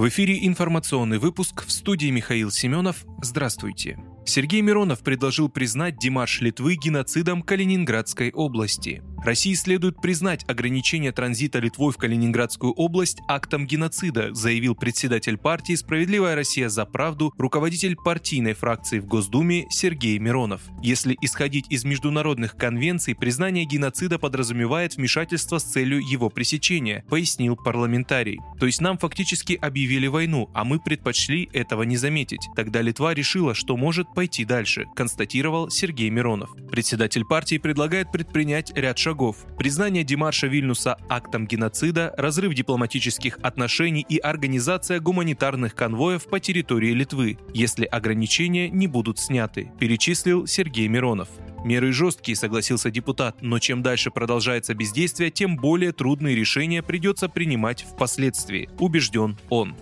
В эфире информационный выпуск в студии Михаил Семенов. Здравствуйте. Сергей Миронов предложил признать Димаш Литвы геноцидом Калининградской области. России следует признать ограничение транзита Литвой в Калининградскую область актом геноцида, заявил председатель партии «Справедливая Россия за правду», руководитель партийной фракции в Госдуме Сергей Миронов. Если исходить из международных конвенций, признание геноцида подразумевает вмешательство с целью его пресечения, пояснил парламентарий. То есть нам фактически объявили войну, а мы предпочли этого не заметить. Тогда Литва решила, что может пойти дальше, констатировал Сергей Миронов. Председатель партии предлагает предпринять ряд шагов. Признание Димарша Вильнюса актом геноцида, разрыв дипломатических отношений и организация гуманитарных конвоев по территории Литвы, если ограничения не будут сняты, перечислил Сергей Миронов. Меры жесткие, согласился депутат, но чем дальше продолжается бездействие, тем более трудные решения придется принимать впоследствии, убежден он.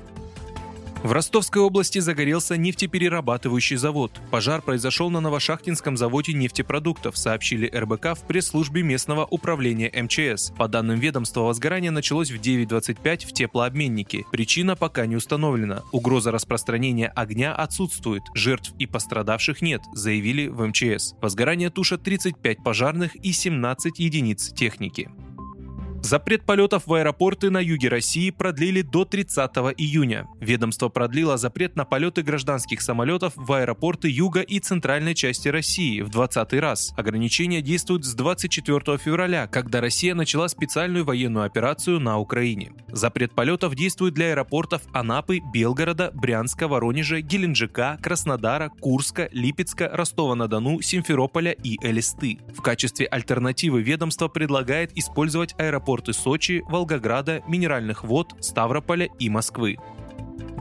В Ростовской области загорелся нефтеперерабатывающий завод. Пожар произошел на Новошахтинском заводе нефтепродуктов, сообщили РБК в пресс-службе местного управления МЧС. По данным ведомства, возгорание началось в 9.25 в теплообменнике. Причина пока не установлена. Угроза распространения огня отсутствует. Жертв и пострадавших нет, заявили в МЧС. Возгорание тушат 35 пожарных и 17 единиц техники. Запрет полетов в аэропорты на юге России продлили до 30 июня. Ведомство продлило запрет на полеты гражданских самолетов в аэропорты юга и центральной части России в 20 раз. Ограничения действуют с 24 февраля, когда Россия начала специальную военную операцию на Украине. Запрет полетов действует для аэропортов Анапы, Белгорода, Брянска, Воронежа, Геленджика, Краснодара, Курска, Липецка, Ростова-на-Дону, Симферополя и Элисты. В качестве альтернативы ведомство предлагает использовать аэропорты аэропорты Сочи, Волгограда, Минеральных вод, Ставрополя и Москвы.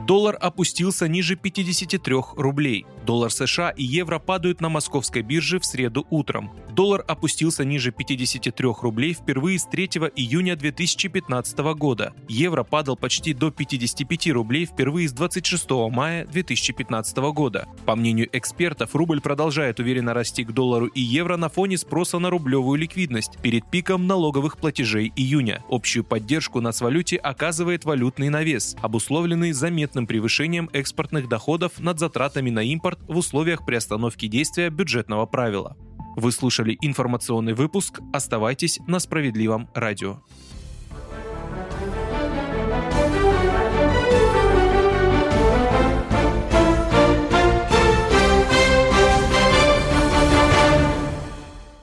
Доллар опустился ниже 53 рублей. Доллар США и евро падают на московской бирже в среду утром. Доллар опустился ниже 53 рублей впервые с 3 июня 2015 года. Евро падал почти до 55 рублей впервые с 26 мая 2015 года. По мнению экспертов, рубль продолжает уверенно расти к доллару и евро на фоне спроса на рублевую ликвидность перед пиком налоговых платежей июня. Общую поддержку нацвалюте оказывает валютный навес, обусловленный заметным превышением экспортных доходов над затратами на импорт в условиях приостановки действия бюджетного правила. Вы слушали информационный выпуск. Оставайтесь на справедливом радио.